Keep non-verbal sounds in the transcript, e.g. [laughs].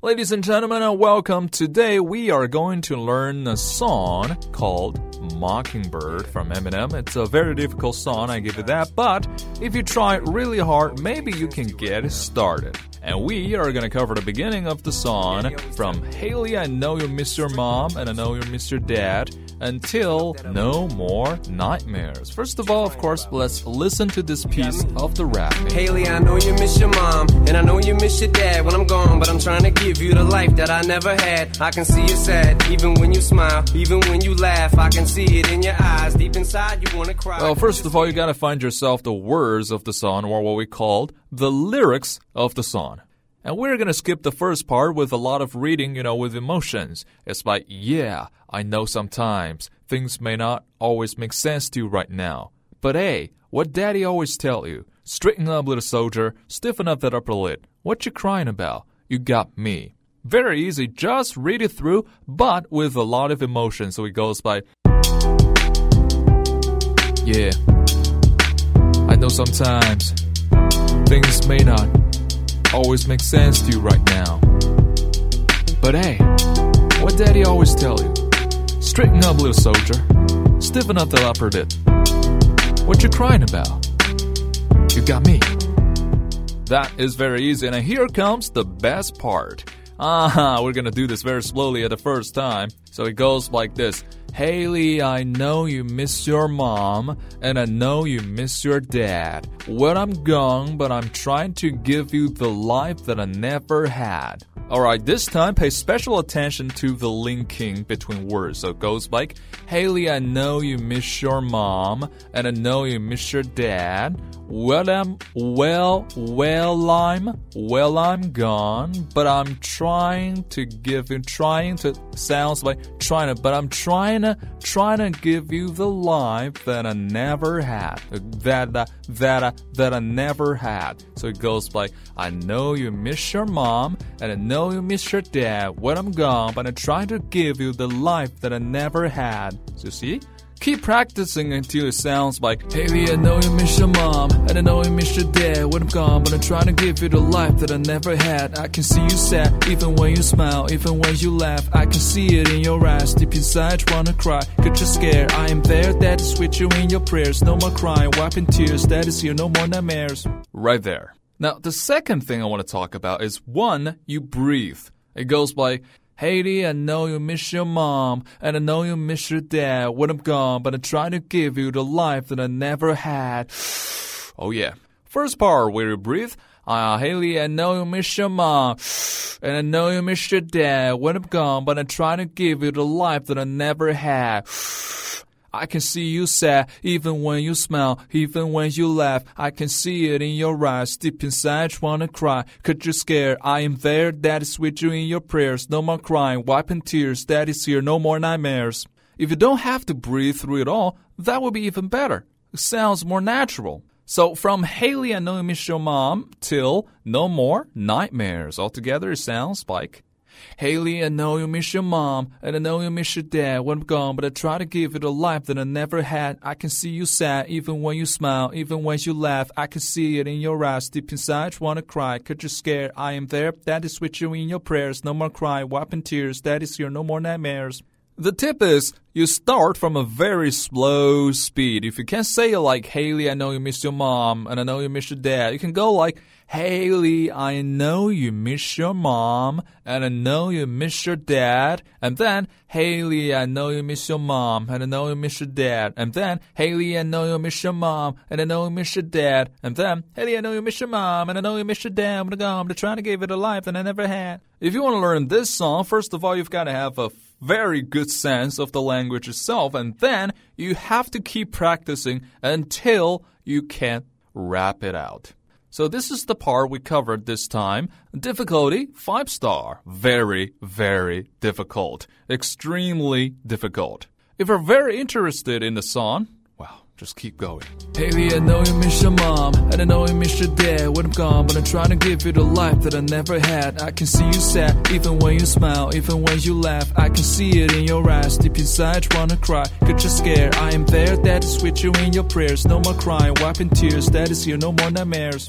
Ladies and gentlemen, uh, welcome. Today we are going to learn a song called Mockingbird from Eminem. It's a very difficult song, I give you that, but if you try really hard, maybe you can get started. And we are gonna cover the beginning of the song from Hailie, I Know You Miss Your Mom, and I Know You Miss Your Dad, until No More Nightmares. First of all, of course, let's listen to this piece of the rap. Hailie, I know you miss your mom, and miss your dad when I'm gone, but I'm trying to give you the life that I never had. I can see you sad, even when you smile, even when you laugh. I can see it in your eyes, deep inside you wanna cry. Well, first of all, you gotta find yourself the words of the song, or what we called the lyrics of the song. And we're gonna skip the first part with a lot of reading, you know, with emotions. It's like, yeah, I know sometimes things may not always make sense to you right now. But hey, what daddy always tell you? Straighten up, little soldier, stiffen up that upper lip. What you crying about? You got me. Very easy, just read it through, but with a lot of emotion. So it goes by, yeah, I know sometimes things may not always make sense to you right now. But hey, what daddy always tell you? Straighten up, little soldier. Stiffen up that upper lip. What you crying about? You got me. That is very easy, and here comes the best part. Ah, [laughs] we're gonna do this very slowly at the first time. So it goes like this. Hailie, I know you miss your mom, and I know you miss your dad. Well, I'm gone, but I'm trying to give you the life that I never had. Alright, this time pay special attention to the linking between words. So it goes like, Hailie, I know you miss your mom, and I know you miss your dad. Well, I'm, well, well, I'm, well, I'm gone, but I'm trying to give you, trying to, sounds like trying to, but I'm trying to, trying to give you the life that I never had, that, that, that, that I never had. So it goes like, I know you miss your mom, and I know you miss your dad when I'm gone, but I'm trying to give you the life that I never had. So see? Keep practicing until it sounds like Hailie, I know you miss your mom, and I know you miss your dad when I'm gone, but I'm trying to give you the life that I never had. I can see you sad, even when you smile, even when you laugh. I can see it in your eyes, deep inside you wanna cry, cause you're scared. I am there, that is with you in your prayers. No more crying, wiping tears, that is here, no more nightmares. Right there. Now, the second thing I want to talk about is one, you breathe. It goes by, Hailie, I know you miss your mom, and I know you miss your dad when I'm gone, but I'm trying to give you the life that I never had. [sighs] oh yeah. First part where you breathe. Uh, Hailie, I know you miss your mom, and I know you miss your dad when I'm gone, but I'm trying to give you the life that I never had. [sighs] I can see you sad, even when you smile, even when you laugh. I can see it in your eyes, deep inside you wanna cry, cause you're scared. I am there, that is with you in your prayers. No more crying, wiping tears, that is here, no more nightmares. If you don't have to breathe through it all, that would be even better. It sounds more natural. So from Hailie, you miss your mom, till no more nightmares. Altogether, it sounds like Hailie, I know you miss your mom, and I know you miss your dad when I'm gone, but I try to give you the life that I never had. I can see you sad, even when you smile, even when you laugh. I can see it in your eyes, deep inside, you wanna cry, cause you're scared. I am there, that is with you in your prayers. No more cry, wiping tears, that is here, no more nightmares. The tip is you start from a very slow speed. If you can't say like Hailie, I know you miss your mom and I know you miss your dad, you can go like Hailie, I know you miss your mom and I know you miss your dad. And then Hailie, I know you miss your mom and I know you miss your dad. And then Hailie, I know you miss your mom and I know you miss your dad. And then Hailie, I know you miss your mom and I know you miss your dad. I'm gonna trying to give it a life that I never had. If you want to learn this song, first of all, you've got to have a very good sense of the language itself, and then you have to keep practicing until you can rap it out. So this is the part we covered this time. Difficulty, five star. Very, very difficult. Extremely difficult. If you're very interested in the song, just keep going. Hailie, I know you miss your mom, and I know you miss your dad when I'm gone, but I'm trying to give you the life that I never had. I can see you sad, even when you smile, even when you laugh. I can see it in your eyes, deep inside you wanna cry, cause you're scared. I am there, that is with you in your prayers. No more crying, wiping tears, that is here, no more nightmares.